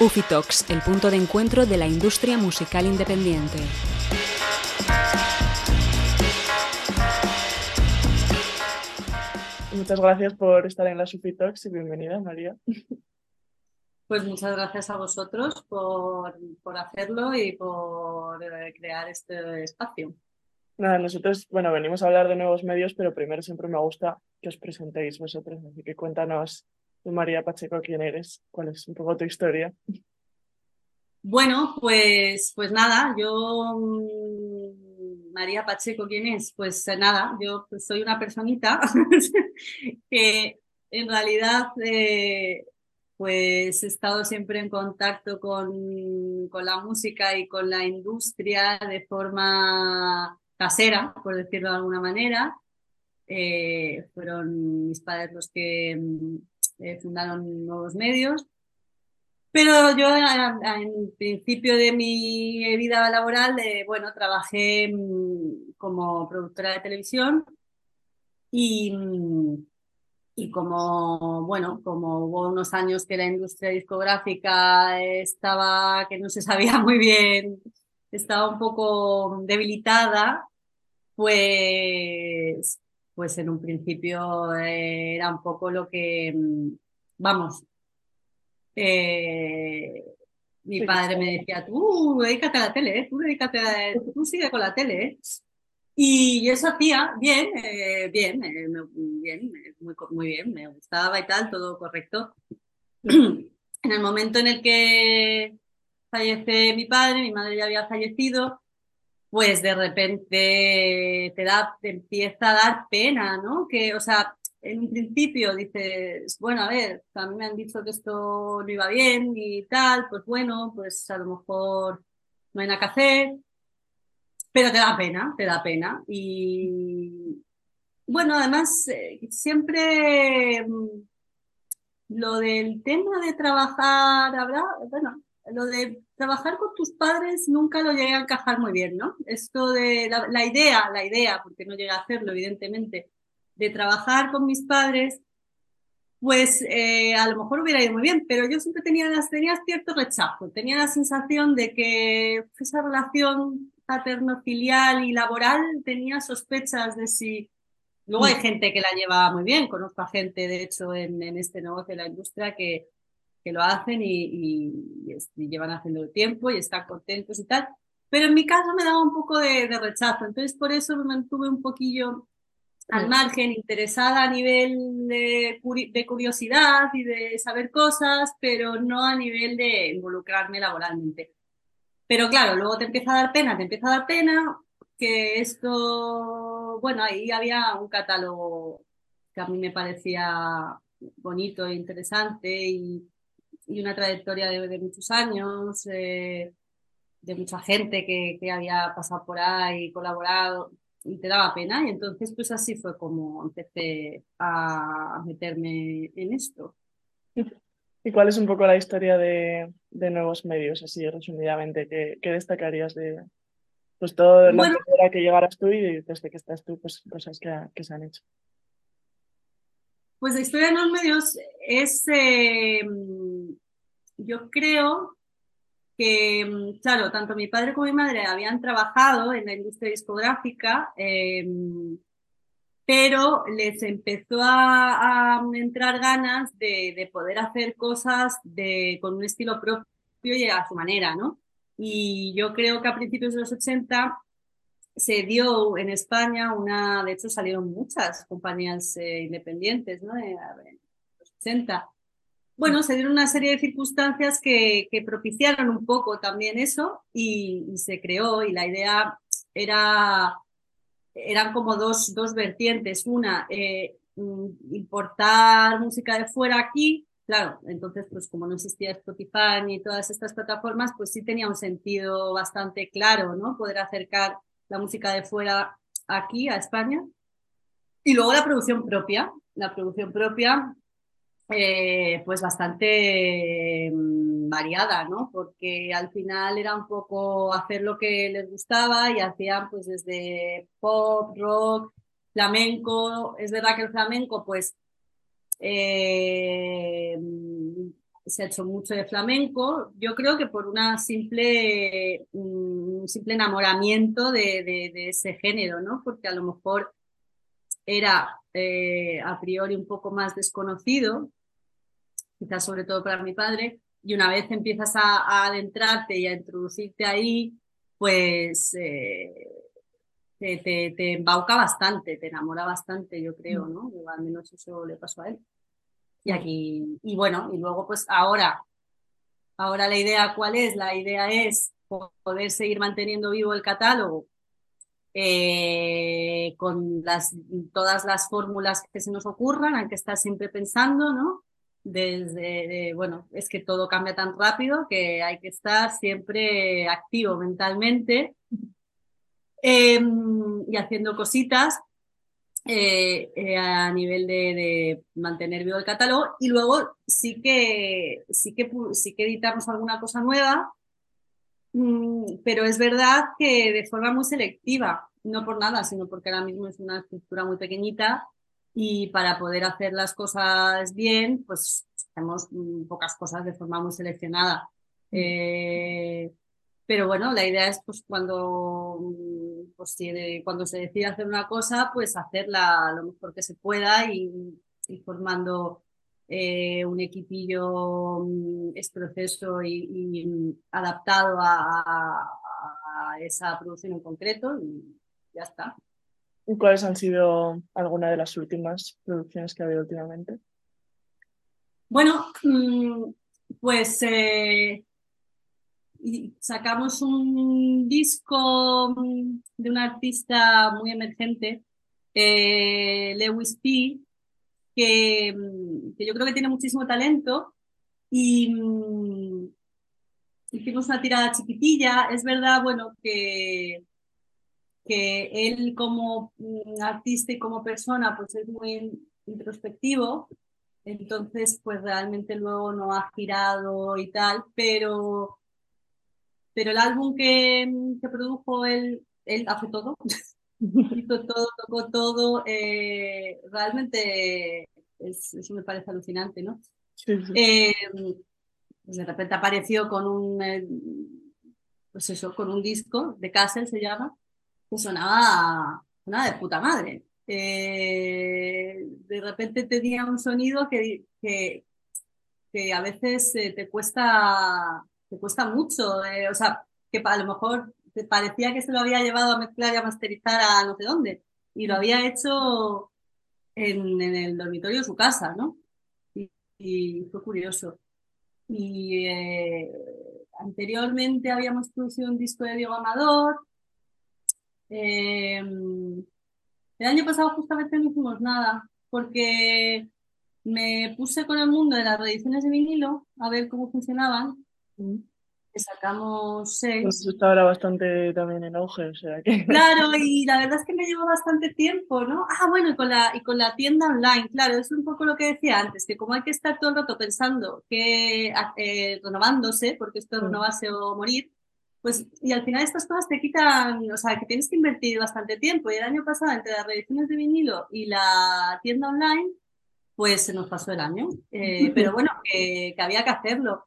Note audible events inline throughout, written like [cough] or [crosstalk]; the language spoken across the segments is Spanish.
Ufitox, el punto de encuentro de la industria musical independiente. Muchas gracias por estar en la Ufitox y bienvenida, María. Pues muchas gracias a vosotros por, hacerlo y por eh, crear este espacio. Nada, nosotros, bueno, venimos a hablar de nuevos medios, pero primero siempre me gusta que os presentéis vosotros, así que cuéntanos María Pacheco, quién eres, cuál es un poco tu historia. Bueno, pues, pues nada, yo, mm, María Pacheco, ¿quién es? Pues eh, nada, yo pues, soy una personita [laughs] que en realidad eh, pues he estado siempre en contacto con, con la música y con la industria de forma casera, por decirlo de alguna manera. Eh, fueron mis padres los que mm, eh, fundaron nuevos medios. Pero yo en principio de mi vida laboral, bueno, trabajé mm, como productora de televisión y, mm, y como, bueno, como hubo unos años que la industria discográfica estaba, que no se sabía [laughs] muy bien, estaba un poco debilitada, pues, pues en un principio era un poco lo que, mm, vamos, eh, mi padre me decía, tú dedícate a la tele, ¿eh? tú dedícate a, tú sigue con la tele. ¿eh? Y eso hacía bien, bien, bien, muy, muy bien, me gustaba y tal, todo correcto. [clears throat] En el momento en el que fallece mi padre, mi madre ya había fallecido, pues de repente te da, te empieza a dar pena, ¿no? Que, o sea, en un principio dices, bueno, a ver, a mí me han dicho que esto no iba bien y tal, pues bueno, pues a lo mejor no hay nada que hacer, pero te da pena, te da pena. Y bueno, además, eh, siempre mm, lo del tema de trabajar, habrá, bueno, lo de trabajar con tus padres nunca lo llegué a encajar muy bien, ¿no? Esto de la, idea, la idea, porque no llegué a hacerlo, evidentemente, de trabajar con mis padres, pues eh, a lo mejor hubiera ido muy bien, pero yo siempre tenía, tenía cierto rechazo, tenía la sensación de que esa relación paterno-filial y laboral tenía sospechas de si... Luego hay mm. gente que la lleva muy bien, conozco a gente, de hecho, en, en este negocio de la industria que, que lo hacen y, llevan haciendo tiempo y están contentos y tal. Pero en mi caso me daba un poco de, rechazo, entonces por eso me mantuve un poquillo al margen, interesada a nivel de, de, curiosidad y de saber cosas, pero no a nivel de involucrarme laboralmente. Pero claro, luego te empieza a dar pena, te empieza a dar pena que esto, bueno, ahí había un catálogo que a mí me parecía bonito e interesante y, y una trayectoria de, muchos años, eh, de mucha gente que, que, había pasado por ahí, colaborado, y te daba pena. Y entonces, pues así fue como empecé a meterme en esto. ¿Y cuál es un poco la historia de, de nuevos medios, así resumidamente? ¿Qué, qué destacarías de pues todo la bueno, que llegaras tú y desde que estás tú, pues cosas que, que se han hecho? Pues la historia de nuevos medios es, eh, yo creo que, mm, claro, tanto mi padre como mi madre habían trabajado en la industria discográfica, em, pero les empezó a, entrar ganas de, poder hacer cosas de, con un estilo propio y a su manera, ¿no? Y yo creo que a principios de los 80 se dio en España una, de hecho salieron muchas compañías eh, independientes, ¿no? En los 80 bueno, se dieron una serie de circunstancias que, propiciaron un poco también eso y, se creó y la idea era, eran como dos, dos vertientes. Una, eh, mm, importar música de fuera aquí, claro, entonces pues como no existía Spotify ni todas estas plataformas, pues sí tenía un sentido bastante claro, ¿no? Poder acercar la música de fuera aquí a España. Y luego la producción propia, la producción propia eh, pues bastante mm, variada, ¿no? Porque al final era un poco hacer lo que les gustaba y hacían pues desde pop, rock, flamenco. Es verdad que el flamenco pues eh, se ha hecho mucho de flamenco, yo creo que por una simple, un simple enamoramiento de, de, ese género, ¿no? Porque a lo mejor era eh, a priori un poco más desconocido, quizás sobre todo para mi padre, y una vez empiezas a, adentrarte y a introducirte ahí, pues eh, te, te, embauca bastante, te enamora bastante, yo creo, mm. ¿no? al menos eso le pasó a él. Y aquí, y bueno, y luego pues ahora, ahora la idea cuál es? La idea es poder seguir manteniendo vivo el catálogo eh, con las, todas las fórmulas que se nos ocurran, hay que estar siempre pensando, ¿no? Desde, bueno, es que todo cambia tan rápido que hay que estar siempre activo mentalmente em, y haciendo cositas eh, eh, a nivel de, mantener vivo el catálogo. Y luego sí que, sí que, sí que editamos alguna cosa nueva, mm, pero es verdad que de forma muy selectiva, no por nada, sino porque ahora mismo es una estructura muy pequeñita y para poder hacer las cosas bien, pues hacemos mm, pocas cosas de forma muy seleccionada. Mm. Eh, pero bueno, la idea es pues cuando, mm, pues, cuando se decide hacer una cosa, pues hacerla lo mejor que se pueda y, formando eh, un equipillo es proceso y, adaptado a, esa producción en concreto y ya está. ¿Y cuáles han sido algunas de las últimas producciones que ha habido últimamente? Bueno, pues eh, sacamos un disco de un artista muy emergente, eh, Lewis P., que, que, yo creo que tiene muchísimo talento y mm, hicimos una tirada chiquitilla. Es verdad, bueno, que, que él como mm, artista y como persona pues es muy introspectivo, entonces pues realmente luego no ha girado y tal, pero pero el álbum que, que produjo él, él hace todo, [laughs] hizo todo, tocó todo, eh, realmente eso me parece alucinante, ¿no? Eh, pues de repente apareció con un, eh, pues eso, con un disco de Castle se llama, que sonaba, sonaba de puta madre. de repente tenía un sonido que, que, a veces te cuesta te cuesta mucho, eh, o sea, que a lo mejor te parecía que se lo había llevado a mezclar y a masterizar a no sé dónde, y lo había hecho en, el dormitorio de su casa, ¿no? Y, fue curioso. Y eh, anteriormente habíamos producido un disco de Diego Amador. Eh, el año pasado justamente no hicimos nada, porque me puse con el mundo de las reediciones de vinilo a ver cómo funcionaban sacamos seis. Pues está ahora bastante también en auge, o sea que... [laughs] Claro, y la verdad es que me llevó bastante tiempo, ¿no? Ah, bueno, y con la, y con la tienda online, claro, es un poco lo que decía antes, que como hay que estar todo el rato pensando que eh, renovándose, porque esto es mm. renovarse o morir, pues, y al final estas cosas te quitan, o sea, que tienes que invertir bastante tiempo. Y el año pasado, entre las reediciones de vinilo y la tienda online, pues se nos pasó el año. Eh, [laughs] pero bueno, que había que hacerlo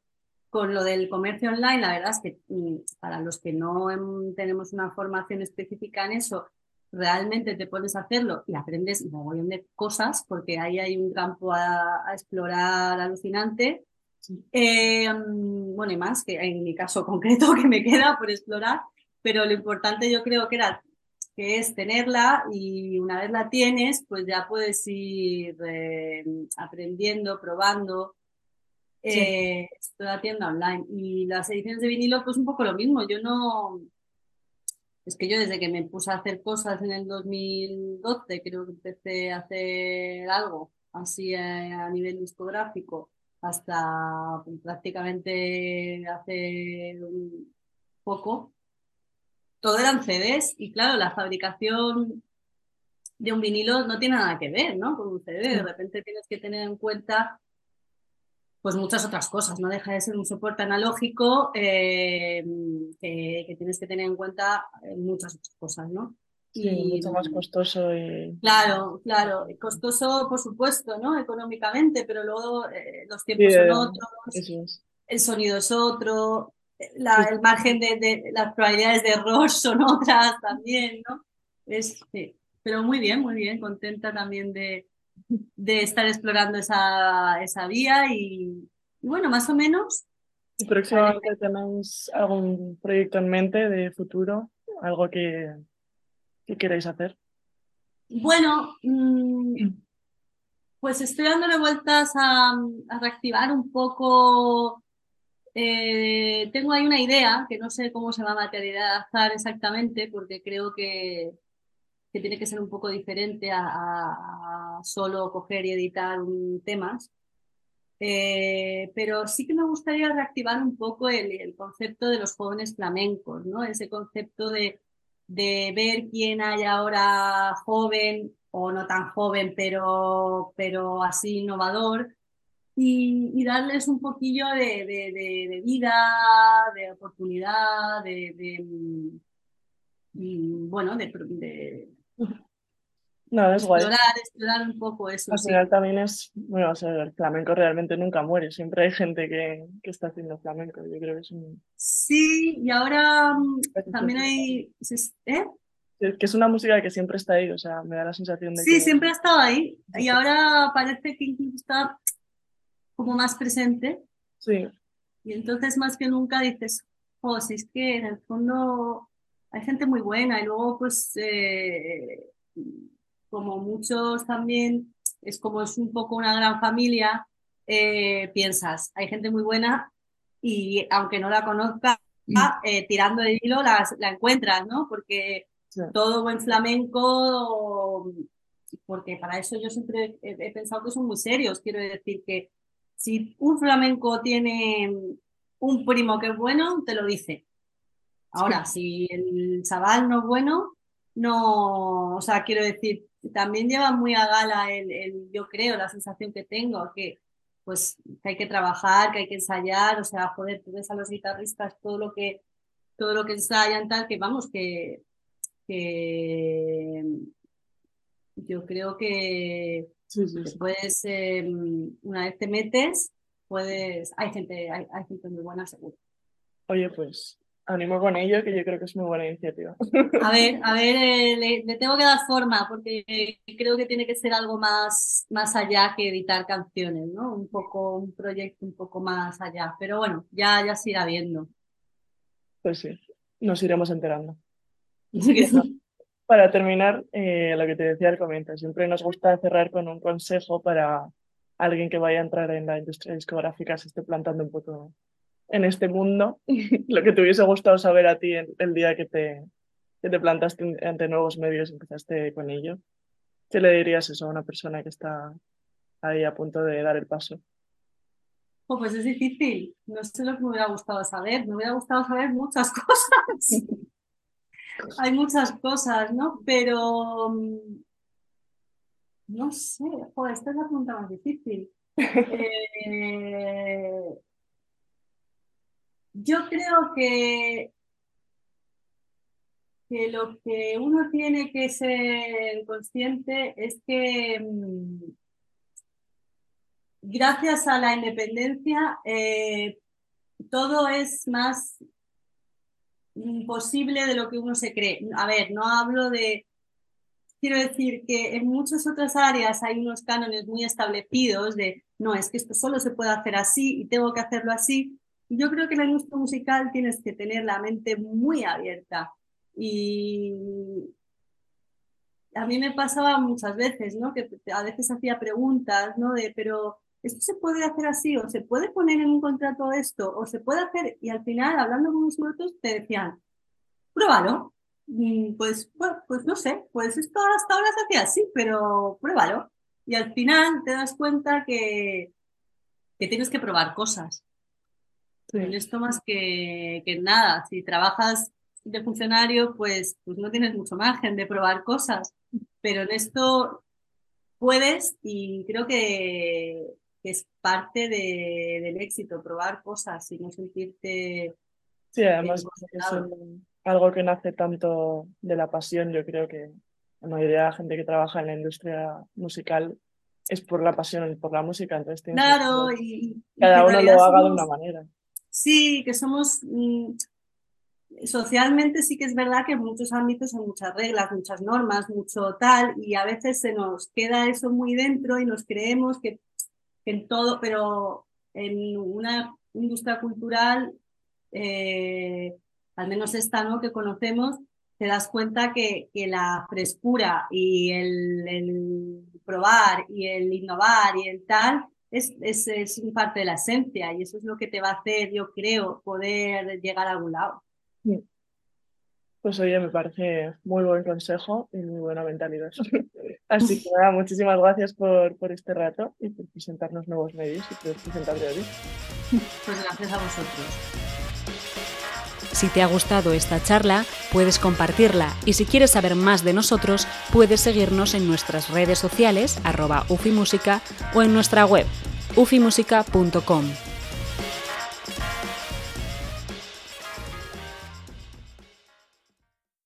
con lo del comercio online, la verdad es que mm, para los que no tenemos una formación específica en eso, realmente te pones a hacerlo y aprendes un montón de cosas, porque ahí hay un campo a, explorar alucinante. Eh, mm, bueno, y más que en mi caso [laughs] concreto que me queda por explorar, pero lo importante yo creo que era que es tenerla y una vez la tienes, pues ya puedes ir eh, aprendiendo, probando, eh, la tienda online. Y las ediciones de vinilo, pues un poco lo mismo. Yo no. Es que yo desde que me puse a hacer cosas en el 2012, creo que empecé a hacer algo así a, nivel discográfico, hasta prácticamente hace un poco, todo eran CDs y claro, la fabricación de un vinilo no tiene nada que ver, ¿no? Con un CD. De repente tienes que tener en cuenta pues muchas otras cosas. No deja de ser un soporte analógico eh, que, tienes que tener en cuenta muchas otras cosas, ¿no? Sí, y, mucho más costoso y... Claro, claro, costoso por supuesto, ¿no? Económicamente, pero luego eh, los tiempos son eh, otros, es. el sonido es otro, eh, la- el margen de, de- las probabilidades de error [laughs] son otras también, ¿no? Es, sí. Pero muy bien, muy bien, contenta también de, de estar explorando esa, esa vía y, y bueno, más o menos. ¿Y próximamente tenéis algún proyecto en mente de futuro? ¿Algo que, que queráis hacer? Bueno, mm, pues estoy dándole vueltas a, reactivar un poco. eh, tengo ahí una idea que no sé cómo se va a materializar exactamente, porque creo que, que tiene que ser un poco diferente a, solo coger y editar temas. Eh, pero sí que me gustaría reactivar un poco el concepto de los jóvenes flamencos, ¿no? Ese concepto de, de ver quién hay ahora joven o no tan joven, pero, pero así innovador, y, darles un poquillo de, de- de- de vida, de oportunidad, de, mm, mm, bueno, de No, es guay. explorar, explorar un poco eso, Al sí. final también es, bueno, o sea, el flamenco realmente nunca muere, siempre hay gente que, que está haciendo flamenco, yo creo que es un, Sí, y ahora mm, también hay, ¿eh? que es una música que siempre está ahí, o sea, me da la sensación de Sí, que siempre ha estado ahí y ahora parece que incluso está como más presente sí, y entonces más que nunca dices, oh, si es que en el fondo hay gente muy buena y luego pues eh, como muchos también es como es un poco una gran familia, eh, piensas, hay gente muy buena y aunque no la conozca, eh, tirando de hilo las- la encuentras, ¿no? Porque sí, todo buen flamenco, porque para eso yo siempre he, he pensado que son muy serios. Quiero decir que si un flamenco tiene un primo que es bueno, te lo dice. Ahora, si el chaval no es bueno, no, o sea, quiero decir, también lleva muy a gala el, el- yo creo, la sensación que tengo, que pues que hay que trabajar, que hay que ensayar, o sea, joder, tú ves a los guitarristas todo lo que, todo lo que ensayan, tal, que vamos, que, que yo creo que, sí, sí, que sí. puedes, eh, una vez te metes, puedes, hay gente, hay, hay gente muy buena, seguro. Oye, pues animo con ello, que yo creo que es muy buena iniciativa. A ver, [laughs] a ver, eh, le, le tengo que dar forma porque creo que tiene que ser algo más, más allá que editar canciones, ¿no? Un poco, un proyecto un poco más allá. Pero bueno, ya, ya se irá viendo. Pues sí, nos iremos enterando. [laughs] Para terminar, eh, lo que te decía al comienzo, siempre nos gusta cerrar con un consejo para alguien que vaya a entrar en la industria discográfica, se esté plantando un poco en este mundo, [laughs] lo que te hubiese gustado saber a ti el, el día que te, que te plantaste ante nuevos medios y empezaste con ello. ¿Qué le dirías eso a una persona que está ahí a punto de dar el paso? Oh, pues es difícil. No sé lo que me hubiera gustado saber. Me hubiera gustado saber muchas [laughs] cosas. [laughs] Hay muchas cosas, ¿no? Pero mm, no sé, joder, esta es la pregunta más difícil. Eh, yo creo que, que lo que uno tiene que ser consciente es que mm, gracias a la independencia eh, todo es más imposible de lo que uno se cree. A ver, no hablo de, quiero decir que en muchas otras áreas hay unos cánones muy establecidos de, no, es que esto solo se puede hacer así y tengo que hacerlo así. Yo creo que en la industria musical tienes que tener la mente muy abierta y a mí me pasaba muchas veces, ¿no? Que a veces hacía preguntas, ¿no? De, pero ¿esto se puede hacer así? ¿O se puede poner en un contrato esto? ¿O se puede hacer? Y al final, hablando con unos otros, te decían, pruébalo. Mm, Pues, pues, pues no sé, pues esto hasta ahora se hacía así, pero pruébalo. Y al final te das cuenta que, que tienes que probar cosas. En Sí, esto más que, que nada, si trabajas de funcionario, pues, pues no tienes mucho margen de probar cosas, pero en esto puedes y creo que, que es parte de- del éxito, probar cosas y no sentirte sí, además encorsetado. es algo que nace tanto de la pasión, yo creo que la mayoría de la gente que trabaja en la industria musical es por la pasión, por la música. Entonces claro, y, cada uno lo haga de una manera. Sí, que somos... Mm, socialmente sí que es verdad que en muchos ámbitos hay muchas reglas, muchas normas, mucho tal, y a veces se nos queda eso muy dentro y nos creemos que, en todo, pero en una industria cultural, eh, al menos esta ¿no? que conocemos, te das cuenta que, la frescura y el, el, probar y el innovar y el tal es, es, es parte de la esencia y eso es lo que te va a hacer, yo creo, poder llegar a algún lado. Pues oye, me parece muy buen consejo y muy buena mentalidad. [laughs] Así que nada, muchísimas gracias por, por este rato y por presentarnos nuevos medios y por presentarte hoy. Pues gracias a vosotros. Si te ha gustado esta charla, puedes compartirla y si quieres saber más de nosotros, puedes seguirnos en nuestras redes sociales arroba ufimusica o en nuestra web ufimusica.com.